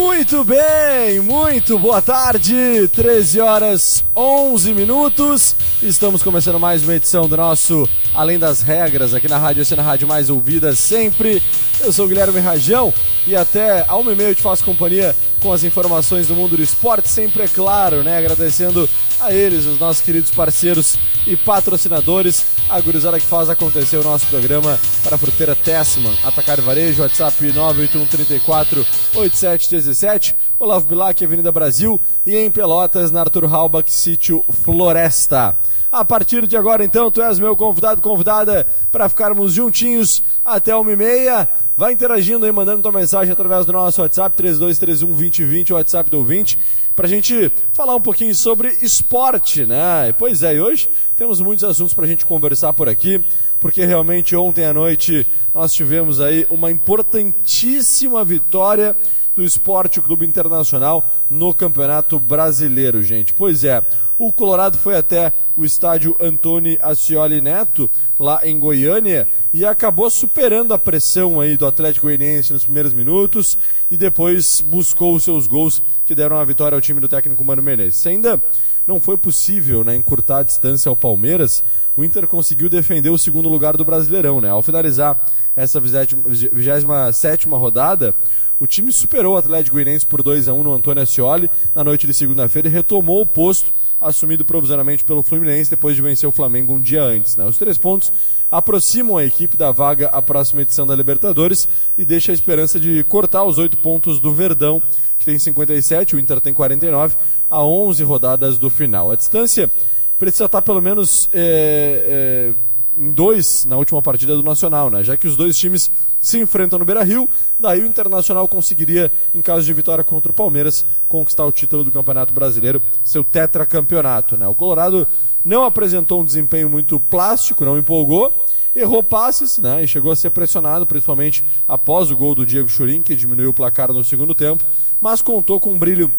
Muito bem, muito boa tarde, 13 horas 11 minutos. Estamos começando mais uma edição do nosso Além das Regras aqui na Rádio, essa é rádio mais ouvida sempre. Eu sou o Guilherme Rajão e até a uma e meia eu te faço companhia com as informações do mundo do esporte, sempre é claro, né? Agradecendo a eles, os nossos queridos parceiros e patrocinadores, a gurizada que faz acontecer o nosso programa para a fruteira Tessman, Atacar Varejo, WhatsApp 98134 8717, Olavo Bilac, Avenida Brasil e em Pelotas, na Arthur Halbach, sítio Floresta. A partir de agora, então, tu és meu convidado, convidada, para ficarmos juntinhos até uma e meia. Vai interagindo aí, mandando tua mensagem através do nosso WhatsApp, 3231 2020, o WhatsApp do ouvinte, para a gente falar um pouquinho sobre esporte, né? Pois é, e hoje temos muitos assuntos para a gente conversar por aqui, porque realmente ontem à noite nós tivemos aí uma importantíssima vitória do Esporte Clube Internacional no Campeonato Brasileiro, gente. Pois é, o Colorado foi até o estádio Antônio Ascioli Neto, lá em Goiânia, e acabou superando a pressão aí do Atlético Goianiense nos primeiros minutos e depois buscou os seus gols que deram a vitória ao time do técnico Mano Menezes. ainda não foi possível né, encurtar a distância ao Palmeiras, o Inter conseguiu defender o segundo lugar do Brasileirão. Né? Ao finalizar essa 27 rodada, o time superou o Atlético Goianiense por 2 a 1 no Antônio Ascioli na noite de segunda-feira e retomou o posto assumido provisoriamente pelo Fluminense depois de vencer o Flamengo um dia antes. Né? Os três pontos aproximam a equipe da vaga à próxima edição da Libertadores e deixa a esperança de cortar os oito pontos do Verdão, que tem 57, o Inter tem 49, a 11 rodadas do final. A distância precisa estar pelo menos é, é, em dois na última partida do Nacional, né? Já que os dois times se enfrentam no Beira-Rio, daí o Internacional conseguiria, em caso de vitória contra o Palmeiras, conquistar o título do Campeonato Brasileiro, seu tetracampeonato, né? O Colorado não apresentou um desempenho muito plástico, não empolgou, errou passes, né? E chegou a ser pressionado, principalmente após o gol do Diego Churin, que diminuiu o placar no segundo tempo, mas contou com um brilho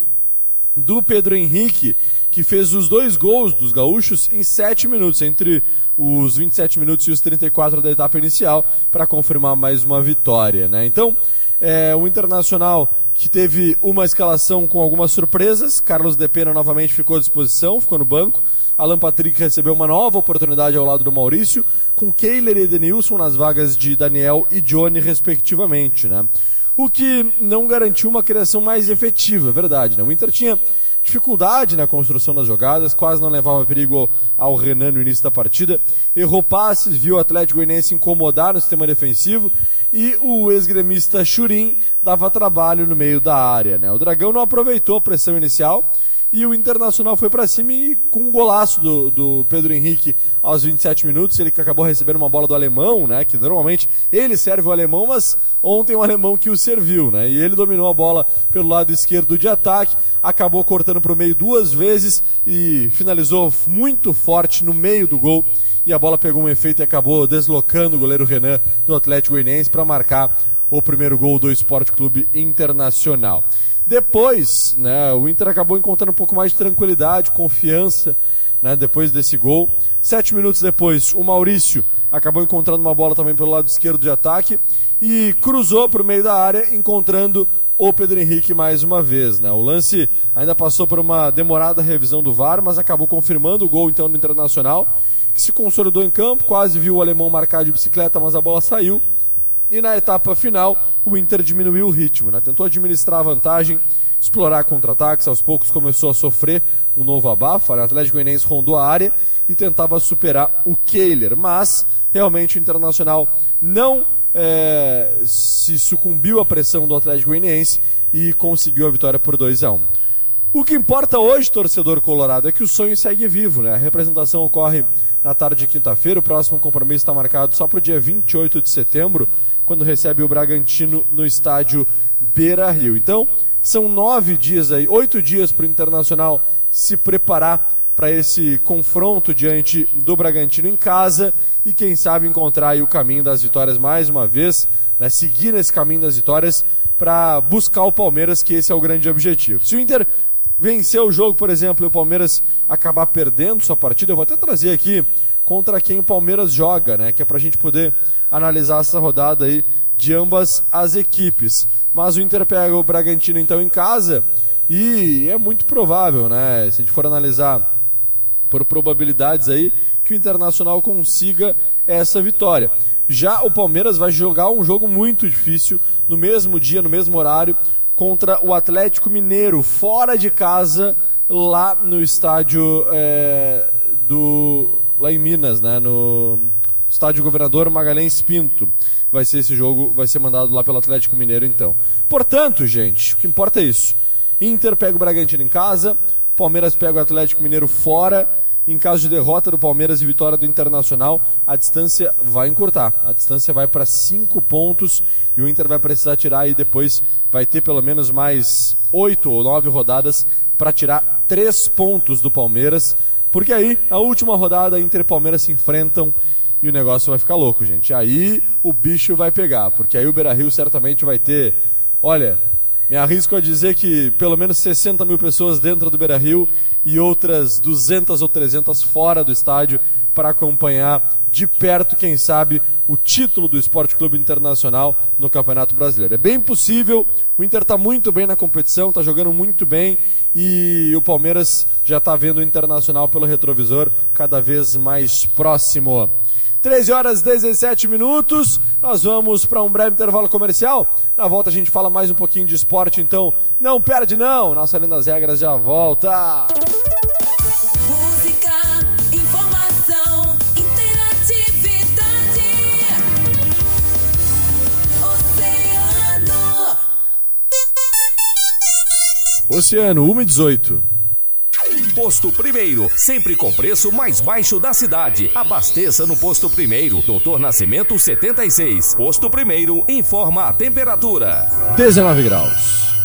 do Pedro Henrique, que fez os dois gols dos gaúchos em sete minutos, entre os 27 minutos e os 34 da etapa inicial, para confirmar mais uma vitória. Né? Então, é, o Internacional que teve uma escalação com algumas surpresas, Carlos De Pena novamente ficou à disposição, ficou no banco. Alan Patrick recebeu uma nova oportunidade ao lado do Maurício, com Keiler e Edenilson nas vagas de Daniel e Johnny, respectivamente. Né? O que não garantiu uma criação mais efetiva, é verdade. Né? O Inter tinha dificuldade na construção das jogadas, quase não levava perigo ao, Renan no início da partida. Errou passes, viu o Atlético Goianiense incomodar no sistema defensivo e o ex-gremista Churin dava trabalho no meio da área. Né? O Dragão não aproveitou a pressão inicial e o Internacional foi para cima e com um golaço do, do Pedro Henrique aos 27 minutos, ele que acabou recebendo uma bola do alemão, né? Que normalmente ele serve o alemão, mas ontem o alemão que o serviu, né? E ele dominou a bola pelo lado esquerdo de ataque, acabou cortando para o meio duas vezes e finalizou muito forte no meio do gol. E a bola pegou um efeito e acabou deslocando o goleiro Renan do Atlético Goianiense para marcar o primeiro gol do Esporte Clube Internacional. Depois, né, o Inter acabou encontrando um pouco mais de tranquilidade, confiança, né, depois desse gol. Sete minutos depois, o Maurício acabou encontrando uma bola também pelo lado esquerdo de ataque e cruzou para o meio da área, encontrando o Pedro Henrique mais uma vez. Né? O lance ainda passou por uma demorada revisão do VAR, mas acabou confirmando o gol então do Internacional, que se consolidou em campo, quase viu o alemão marcar de bicicleta, mas a bola saiu e na etapa final, o Inter diminuiu o ritmo, né? tentou administrar a vantagem, explorar contra-ataques, aos poucos começou a sofrer um novo abafa. Né? O Atlético Goianiense rondou a área e tentava superar o Kehler, mas realmente o Internacional não é, se sucumbiu à pressão do Atlético Goianiense e conseguiu a vitória por 2 a 1 O que importa hoje, torcedor colorado, é que o sonho segue vivo, né? A representação ocorre na tarde de quinta-feira, o próximo compromisso está marcado só para o dia 28 de setembro, quando recebe o Bragantino no estádio Beira Rio. Então, são nove dias aí, oito dias para o Internacional se preparar para esse confronto diante do Bragantino em casa e quem sabe encontrar o caminho das vitórias mais uma vez, né, seguir nesse caminho das vitórias para buscar o Palmeiras, que esse é o grande objetivo. Se o Inter vencer o jogo, por exemplo, e o Palmeiras acabar perdendo sua partida, eu vou até trazer aqui contra quem o Palmeiras joga, né, que é para a gente poder analisar essa rodada aí de ambas as equipes. Mas o Inter pega o Bragantino então em casa e é muito provável, né, se a gente for analisar por probabilidades aí que o Internacional consiga essa vitória. Já o Palmeiras vai jogar um jogo muito difícil no mesmo dia, no mesmo horário, contra o Atlético Mineiro, fora de casa, lá no estádio é, do. Lá em Minas, né? No estádio Governador Magalhães Pinto. Vai ser esse jogo, vai ser mandado lá pelo Atlético Mineiro então. Portanto, gente, o que importa é isso. Inter pega o Bragantino em casa, Palmeiras pega o Atlético Mineiro fora. Em caso de derrota do Palmeiras e vitória do Internacional, a distância vai encurtar. A distância vai para cinco pontos e o Inter vai precisar tirar e depois vai ter pelo menos mais oito ou nove rodadas para tirar três pontos do Palmeiras. Porque aí, a última rodada, Inter e Palmeiras se enfrentam e o negócio vai ficar louco, gente. Aí o bicho vai pegar, porque aí o Beira Rio certamente vai ter. Olha, me arrisco a dizer que pelo menos 60 mil pessoas dentro do Beira Rio e outras 200 ou 300 fora do estádio para acompanhar de perto, quem sabe, o título do Esporte Clube Internacional no Campeonato Brasileiro. É bem possível, o Inter está muito bem na competição, está jogando muito bem e o Palmeiras já está vendo o Internacional pelo retrovisor cada vez mais próximo. 13 horas 17 minutos. Nós vamos para um breve intervalo comercial. Na volta a gente fala mais um pouquinho de esporte, então não perde não. Nossa Linda das Regras já volta. Oceano 1 e 18. Posto Primeiro, sempre com preço mais baixo da cidade. Abasteça no Posto Primeiro, Doutor Nascimento 76. Posto Primeiro informa a temperatura. 19 graus.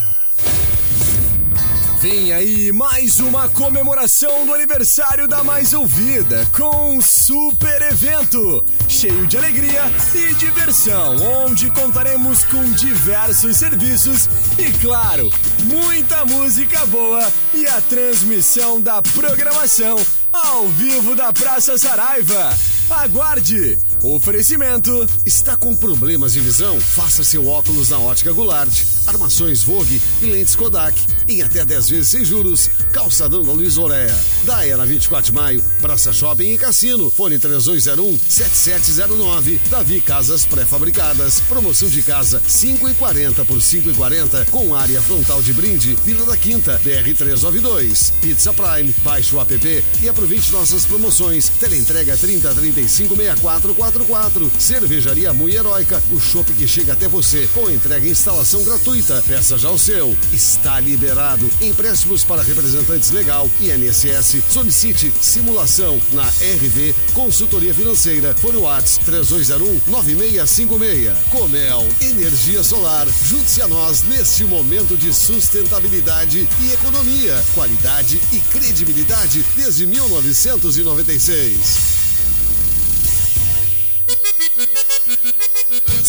Vem aí mais uma comemoração do aniversário da Mais Ouvida com um super evento cheio de alegria e diversão, onde contaremos com diversos serviços e, claro, muita música boa e a transmissão da programação ao vivo da Praça Saraiva. Aguarde! Oferecimento. Está com problemas de visão? Faça seu óculos na Ótica Goulart. Armações Vogue e lentes Kodak. Em até 10 vezes sem juros. Calçadão da Luiz Oreia. Daia na 24 de maio. Praça Shopping e Cassino. Fone 3201-7709. Davi Casas Pré-Fabricadas. Promoção de casa 5,40 por 5,40 com área frontal de brinde. Vila da Quinta. BR 392. Pizza Prime. Baixe o app e aproveite nossas promoções. Teleentrega 30 35 64 44. Cervejaria Mui Heróica, o chopp que chega até você com entrega e instalação gratuita. Peça já o seu. Está liberado. Empréstimos para representantes legal e INSS. Solicite simulação na RV Consultoria Financeira. Fone Whats 3201 9656. Comel, energia solar. Junte-se a nós neste momento de sustentabilidade e economia. Qualidade e credibilidade desde 1996.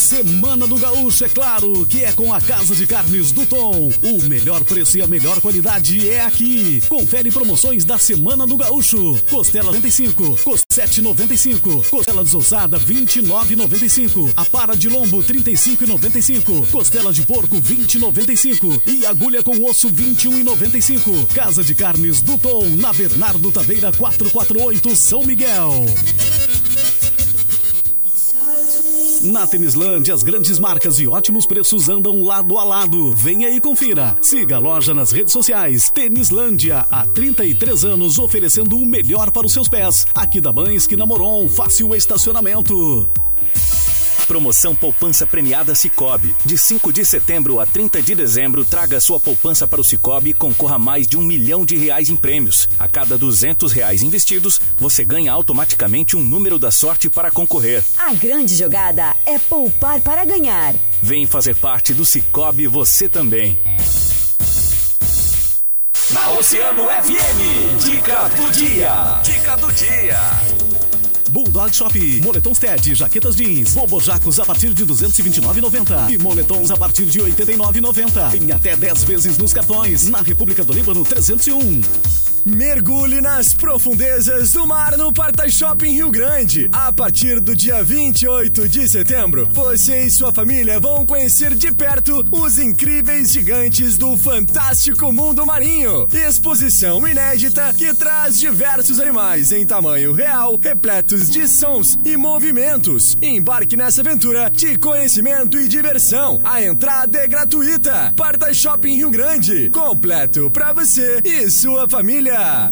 Semana do Gaúcho, é claro, que é com a Casa de Carnes do Tom. O melhor preço e a melhor qualidade é aqui. Confere promoções da Semana do Gaúcho. Costela 95, costela 7,95, costela desossada 29,95, a para de lombo 35,95, costela de porco 20,95 e agulha com osso 21,95. Casa de Carnes do Tom, na Bernardo Taveira 448, São Miguel. Na Tênislândia, as grandes marcas e ótimos preços andam lado a lado. Venha e confira. Siga a loja nas redes sociais. Tênislândia, há 33 anos oferecendo o melhor para os seus pés. Aqui da Mães que Namoron, fácil estacionamento. Promoção Poupança Premiada Cicobi. De 5 de setembro a 30 de dezembro, traga sua poupança para o Cicobi e concorra a mais de um milhão de reais em prêmios. A cada 200 reais investidos, você ganha automaticamente um número da sorte para concorrer. A grande jogada é poupar para ganhar. Vem fazer parte do Cicobi você também. Na Oceano FM, dica do dia. Dica do dia. Bulldog Shop, moletons TED, jaquetas jeans, bobojacos a partir de 229,90 e moletons a partir de 89,90. Em até 10 vezes nos cartões. Na República do Líbano 301. Mergulhe nas profundezas do mar no Parta Shopping Rio Grande. A partir do dia 28 de setembro, você e sua família vão conhecer de perto os incríveis gigantes do fantástico mundo marinho. Exposição inédita que traz diversos animais em tamanho real, repletos de sons e movimentos. Embarque nessa aventura de conhecimento e diversão. A entrada é gratuita. Parta Shopping Rio Grande, completo para você e sua família. Ei,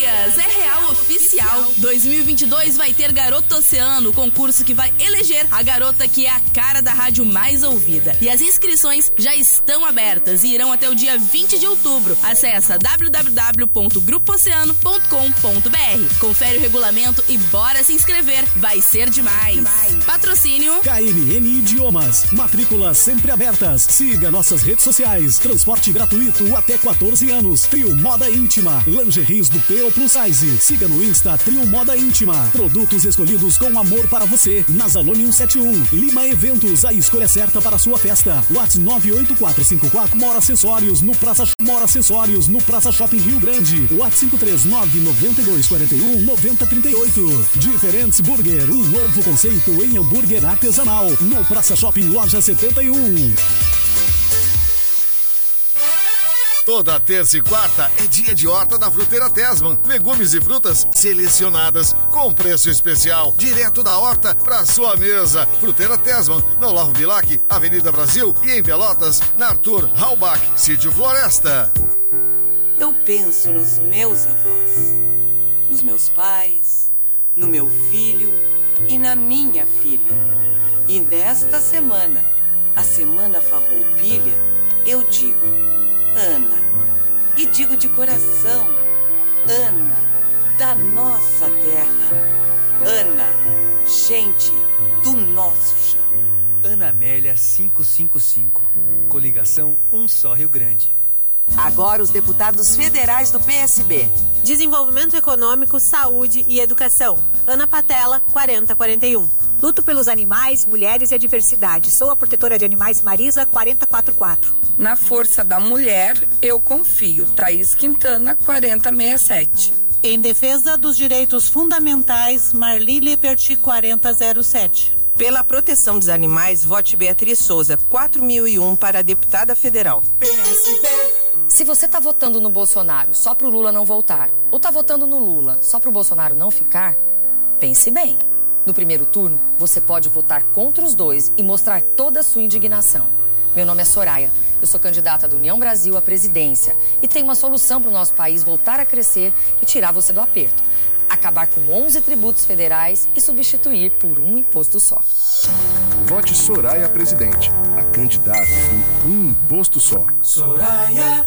gurias, é real oficial. 2022 vai ter Garota Oceano, concurso que vai eleger a garota que é a cara da rádio mais ouvida. E as inscrições já estão abertas e irão até o dia 20 de outubro. Acesse www.grupooceano.com.br. Confere o regulamento e bora se inscrever. Vai ser demais. Patrocínio KNN Idiomas. Matrículas sempre abertas. Siga nossas redes sociais. Transporte gratuito até 14 anos. Trio Moda Íntima. Lingeries do PO Plus Size. Siga no Insta Trio Moda Íntima. Produtos escolhidos com amor para você. Nazalone 171. Lima Eventos. A escolha certa para a sua festa. WhatsApp 98454 Mora Acessórios no Praça Mora Acessórios no Praça Shopping Rio Grande. WhatsApp 539 9241 9038. Diferentes Burger. Um novo conceito em hambúrguer artesanal. No Praça Shopping Loja 71. Toda terça e quarta é dia de horta da Fruteira Tesman. Legumes e frutas selecionadas com preço especial, direto da horta para sua mesa. Fruteira Tesman, na Olavo Bilac, Avenida Brasil e em Pelotas, na Arthur Halbach, Sítio Floresta. Eu penso nos meus avós, nos meus pais, no meu filho e na minha filha. E nesta semana, a Semana Farroupilha, eu digo, Ana. E digo de coração, Ana, da nossa terra. Ana, gente do nosso chão. Ana Amélia 555. Coligação Um Só Rio Grande. Agora os deputados federais do PSB. Desenvolvimento Econômico, Saúde e Educação. Ana Patela, 4041. Luto pelos animais, mulheres e a diversidade. Sou a protetora de animais Marisa 444. Na força da mulher, eu confio. Thaís Quintana, 4067. Em defesa dos direitos fundamentais, Marli Leperti, 4007. Pela proteção dos animais, vote Beatriz Souza, 4001 para deputada federal. PSB. Se você tá votando no Bolsonaro só pro Lula não voltar, ou tá votando no Lula só pro Bolsonaro não ficar, pense bem. No primeiro turno, você pode votar contra os dois e mostrar toda a sua indignação. Meu nome é Soraya, eu sou candidata do União Brasil à presidência e tenho uma solução para o nosso país voltar a crescer e tirar você do aperto. Acabar com 11 tributos federais e substituir por um imposto só. Vote Soraya Presidente, a candidata com um imposto só. Soraya.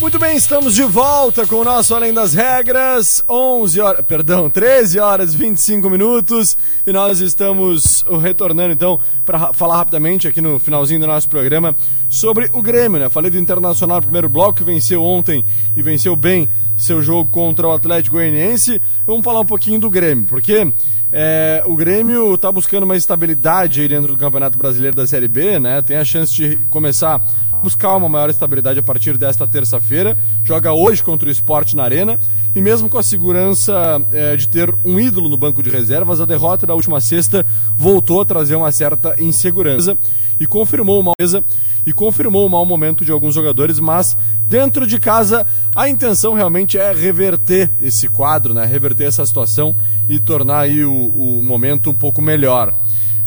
Muito bem, estamos de volta com o nosso Além das Regras, 11 horas, perdão, 13 horas e 25 minutos, e nós estamos retornando então para falar rapidamente aqui no finalzinho do nosso programa sobre o Grêmio, né? Falei do Internacional primeiro bloco, que venceu ontem e venceu bem seu jogo contra o Atlético Goianiense. Vamos falar um pouquinho do Grêmio, porque é, o Grêmio está buscando uma estabilidade aí dentro do Campeonato Brasileiro da Série B, né? Tem a chance de começar buscar uma maior estabilidade a partir desta terça-feira. Joga hoje contra o Esporte na Arena. E mesmo com a segurança é, de ter um ídolo no banco de reservas, a derrota da última sexta voltou a trazer uma certa insegurança e confirmou uma mesa e confirmou o mau momento de alguns jogadores, mas dentro de casa a intenção realmente é reverter esse quadro, né? reverter essa situação e tornar aí o, o momento um pouco melhor.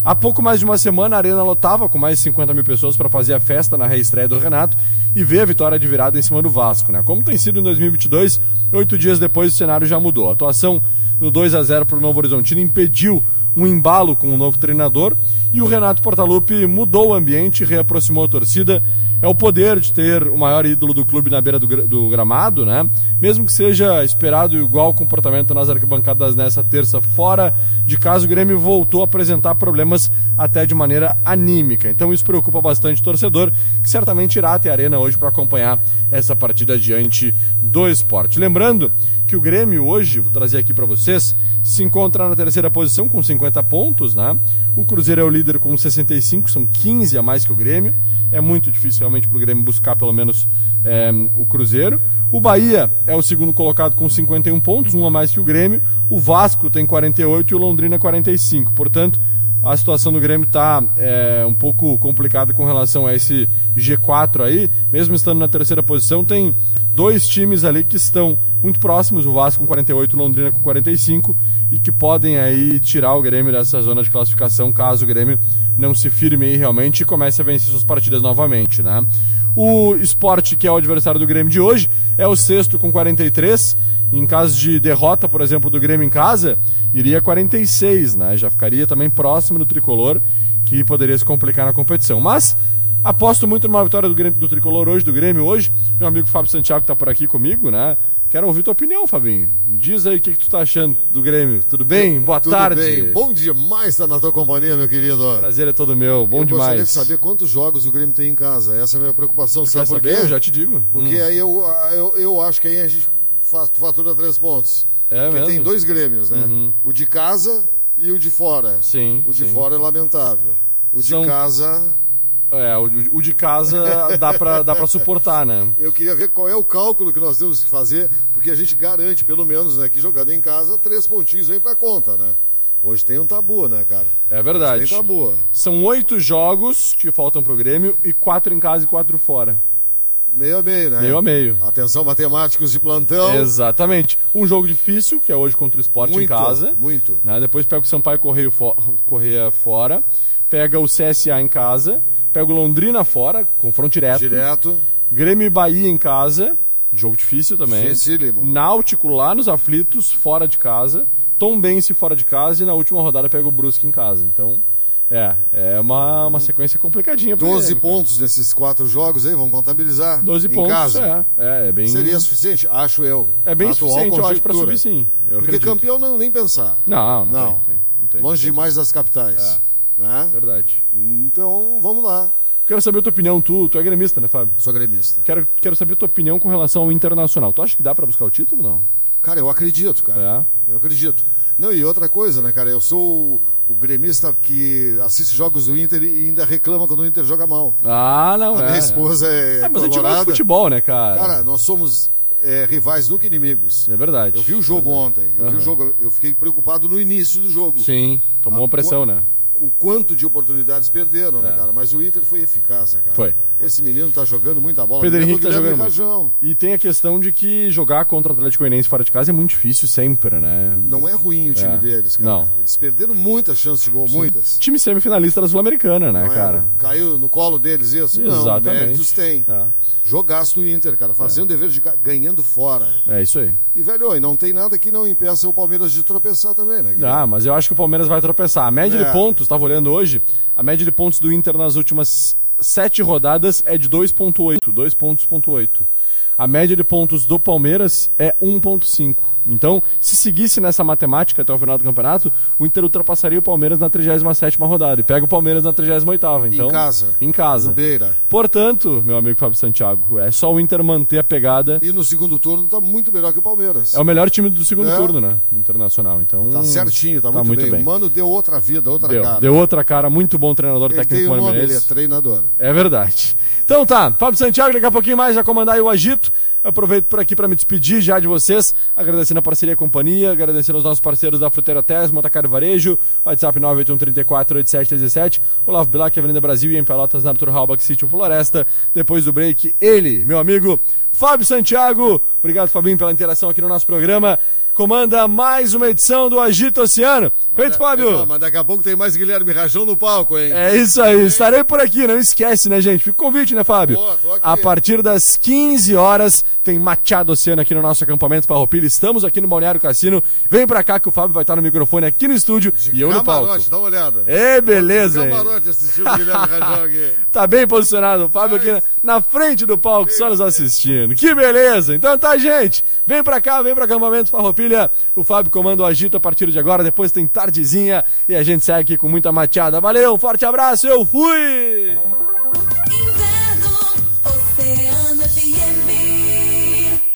Há pouco mais de uma semana a Arena lotava com mais de 50 mil pessoas para fazer a festa na reestreia do Renato e ver a vitória de virada em cima do Vasco. Né? Como tem sido em 2022, oito dias depois o cenário já mudou. A atuação no 2 a 0 para o Novo Horizontino impediu um embalo com o novo treinador e o Renato Portaluppi mudou o ambiente, reaproximou a torcida. É o poder de ter o maior ídolo do clube na beira do, do gramado, né? Mesmo que seja esperado igual comportamento nas arquibancadas nessa terça, fora de casa, o Grêmio voltou a apresentar problemas até de maneira anímica. Então isso preocupa bastante o torcedor, que certamente irá até a arena hoje para acompanhar essa partida diante do esporte. Lembrando que o Grêmio hoje, vou trazer aqui para vocês, se encontra na terceira posição com 50 pontos, né? O Cruzeiro é o líder com 65, são 15 a mais que o Grêmio. É muito difícil realmente para o Grêmio buscar pelo menos é, o Cruzeiro. O Bahia é o segundo colocado com 51 pontos, um a mais que o Grêmio. O Vasco tem 48 e o Londrina 45. Portanto, a situação do Grêmio está é, um pouco complicada com relação a esse G4 aí. Mesmo estando na terceira posição, tem dois times ali que estão muito próximos, o Vasco com 48, o Londrina com 45, e que podem aí tirar o Grêmio dessa zona de classificação caso o Grêmio não se firme aí realmente e comece a vencer suas partidas novamente, né? O Sport, que é o adversário do Grêmio de hoje, é o sexto com 43. Em caso de derrota, por exemplo, do Grêmio em casa, iria 46, né? Já ficaria também próximo do tricolor, que poderia se complicar na competição. Mas Aposto muito numa vitória do, Grêmio, do Tricolor hoje, do Grêmio hoje. Meu amigo Fábio Santiago está por aqui comigo, né? Quero ouvir tua opinião, Fabinho. Me diz aí o que, que tu tá achando do Grêmio. Tudo bem? Boa Tudo tarde. Bem. Bom demais estar na tua companhia, meu querido. Prazer é todo meu. Bom eu demais. gostaria de saber quantos jogos o Grêmio tem em casa. Essa é a minha preocupação. Sabe por quê? Eu já te digo. Porque Hum. aí eu, eu, eu acho que aí a gente faz, fatura três pontos. É Porque mesmo? tem dois Grêmios, né? Uhum. O de casa e o de fora. Sim. O de sim. fora é lamentável. O São- de casa. É, o, o de casa dá pra, dá pra suportar, né? Eu queria ver qual é o cálculo que nós temos que fazer, porque a gente garante, pelo menos, né, que jogando em casa, três pontinhos vem pra conta, né? Hoje tem um tabu, né, cara? É verdade. Hoje tem tabu. São oito jogos que faltam pro Grêmio e quatro em casa e quatro fora. Meio a meio, né? Meio a meio. Atenção, matemáticos de plantão. Exatamente. Um jogo difícil, que é hoje contra o Sport em casa. muito. né? Depois pega o Sampaio Correio fo Correia fora. Pega o CSA em casa. Pega o Londrina fora, confronto direto. Direto. Grêmio e Bahia em casa. Jogo difícil também. Dificílimo. Náutico lá nos aflitos, fora de casa. Tombense fora de casa. E na última rodada pega o Brusque em casa. Então, é, é uma, uma sequência complicadinha. pro 12 Grêmio, cara. pontos nesses quatro jogos aí, vamos contabilizar. 12 em pontos, casa. é. É, é bem... Seria suficiente? Acho eu. É bem suficiente, eu acho, pra subir, sim. Eu Porque acredito. campeão não, nem pensar. Não, não, Não. tem, tem, não tem, Longe demais das capitais. Né? Verdade. Então, vamos lá. Quero saber a tua opinião, tu, tu é gremista, né, Fábio? Sou gremista. Quero, quero saber a tua opinião com relação ao Internacional. Tu acha que dá pra buscar o título ou não? Cara, eu acredito, cara. Eu acredito. Não, e outra coisa, né, cara? Eu sou o, o gremista que assiste jogos do Inter e ainda reclama quando o Inter joga mal. Ah, não, A é. minha esposa é, É, mas a gente gosta de futebol, né, cara? Cara, nós somos é, rivais nunca inimigos. É verdade. Eu vi o jogo Verdade. ontem. Eu vi Aham. o jogo, eu fiquei preocupado no início do jogo. Sim, tomou uma pressão, né? O quanto de oportunidades perderam, né, É. cara? Mas o Inter foi eficaz, né, cara? Foi. Esse menino tá jogando muita bola. Pedro Henrique tá jogando. Rajão. E tem a questão de que jogar contra o Atlético Goianiense fora de casa é muito difícil sempre, né? Não é ruim o time É. deles, cara. Não. Eles perderam muitas chances de gol, muitas. Time semifinalista da Sul-Americana, né, Não é? cara? Caiu no colo deles isso? Não, Exatamente. méritos tem. É. Jogaço do Inter, cara, fazendo o dever de ganhando fora. É isso aí. E, velho, e não tem nada que não impeça o Palmeiras de tropeçar também, né? Ah, mas eu acho que o Palmeiras vai tropeçar. A média É. de pontos, estava olhando hoje, a média de pontos do Inter nas últimas sete rodadas é de 2.8, 2 pontos ponto 8. A média de pontos do Palmeiras é 1.5. Então, se seguisse nessa matemática até o final do campeonato, o Inter ultrapassaria o Palmeiras na 37 rodada e pega o Palmeiras na 38 então Em casa. Em casa. No Beira. Portanto, meu amigo Fábio Santiago, é só o Inter manter a pegada. E no segundo turno tá muito melhor que o Palmeiras. É o melhor time do segundo É. turno, né? Internacional. Então, Tá certinho, tá, tá muito, muito bem. bem. O Mano deu outra vida, outra Deu, cara. deu outra cara, muito bom treinador Ele técnico tem um nome, ele é treinador. É verdade. Então tá, Fábio Santiago, daqui a pouquinho mais vai comandar aí o Agito. Aproveito por aqui para me despedir já de vocês, agradecendo a parceria e a companhia, agradecendo aos nossos parceiros da Fruteira Tess, Montacar Varejo, WhatsApp 981348717, Olavo Bilac, Avenida Brasil e em Pelotas, na Halbach, Sítio Floresta. Depois do break, ele, meu amigo Fábio Santiago. Obrigado, Fabinho, pela interação aqui no nosso programa. Comanda mais uma edição do Agito Oceano. Feito, Fábio! Não, mas daqui a pouco tem mais Guilherme Rajão no palco, hein? É isso aí, estarei por aqui, não esquece, né, gente? Fica o convite, né, Fábio? Boa, tô aqui. A partir das 15 horas tem Machado Oceano aqui no nosso acampamento Farroupilha. Estamos aqui no Balneário Cassino. Vem pra cá que o Fábio vai estar no microfone aqui no estúdio e eu no palco. Camarote, dá uma olhada. É, beleza, hein? Camarote assistindo o Guilherme Rajão aqui. Tá bem posicionado, o Fábio aqui na, na frente do palco, só nos assistindo. Que beleza! Então tá, gente. Vem pra cá, vem pro acampamento Farroupilha. O Fábio comanda o agito a partir de agora. Depois tem tardezinha e a gente segue aqui com muita mateada. Valeu, um forte abraço, eu fui!